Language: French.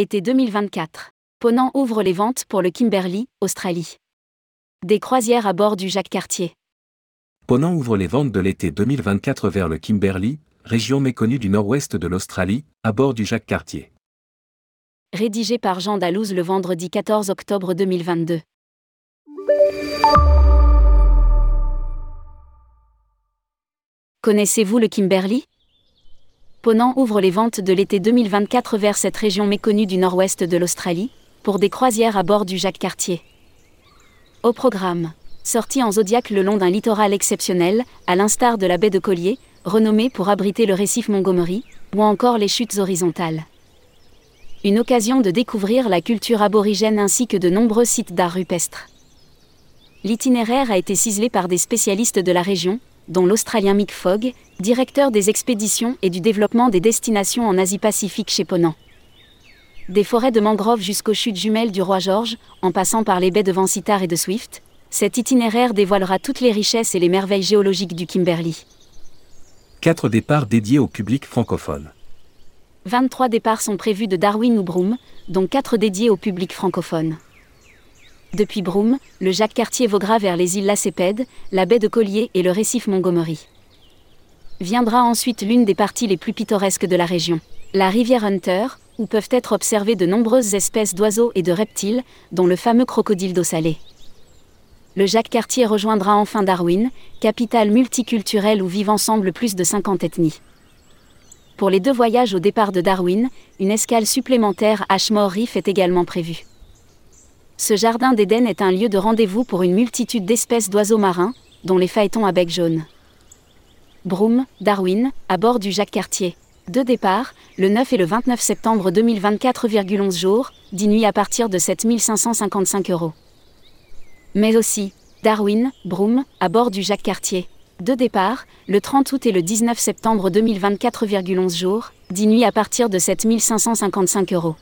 Été 2024. Ponant ouvre les ventes pour le Kimberley, Australie. Des croisières à bord du Jacques Cartier. Ponant ouvre les ventes de l'été 2024 vers le Kimberley, région méconnue du nord-ouest de l'Australie, à bord du Jacques Cartier. Rédigé par Jean Dalouse le vendredi 14 octobre 2022. Connaissez-vous le Kimberley? Ponant ouvre les ventes de l'été 2024 vers cette région méconnue du nord-ouest de l'Australie, pour des croisières à bord du Jacques Cartier. Au programme, sortie en Zodiac le long d'un littoral exceptionnel, à l'instar de la baie de Collier, renommée pour abriter le récif Montgomery, ou encore les chutes horizontales. Une occasion de découvrir la culture aborigène ainsi que de nombreux sites d'art rupestre. L'itinéraire a été ciselé par des spécialistes de la région, dont l'Australien Mick Fogg, directeur des expéditions et du développement des destinations en Asie-Pacifique chez Ponant. Des forêts de mangroves jusqu'aux chutes jumelles du Roi George, en passant par les baies de Vancitar et de Swift, cet itinéraire dévoilera toutes les richesses et les merveilles géologiques du Kimberley. Quatre départs dédiés au public francophone. 23 départs sont prévus de Darwin ou Broome, dont 4 dédiés au public francophone. Depuis Broome, le Jacques Cartier voguera vers les îles Lacépède, la baie de Collier et le récif Montgomery. Viendra ensuite l'une des parties les plus pittoresques de la région, la rivière Hunter, où peuvent être observées de nombreuses espèces d'oiseaux et de reptiles, dont le fameux crocodile d'eau salée. Le Jacques Cartier rejoindra enfin Darwin, capitale multiculturelle où vivent ensemble plus de 50 ethnies. Pour les deux voyages au départ de Darwin, une escale supplémentaire à Ashmore Reef est également prévue. Ce jardin d'Éden est un lieu de rendez-vous pour une multitude d'espèces d'oiseaux marins, dont les phaétons à bec jaune. Broome, Darwin, à bord du Jacques Cartier. Deux départs, le 9 et le 29 septembre 2024,11 jours, 10 nuits à partir de 7555 euros. Mais aussi, Darwin, Broome, à bord du Jacques Cartier. Deux départs, le 30 août et le 19 septembre 2024,11 jours, 10 nuits à partir de 7555 euros.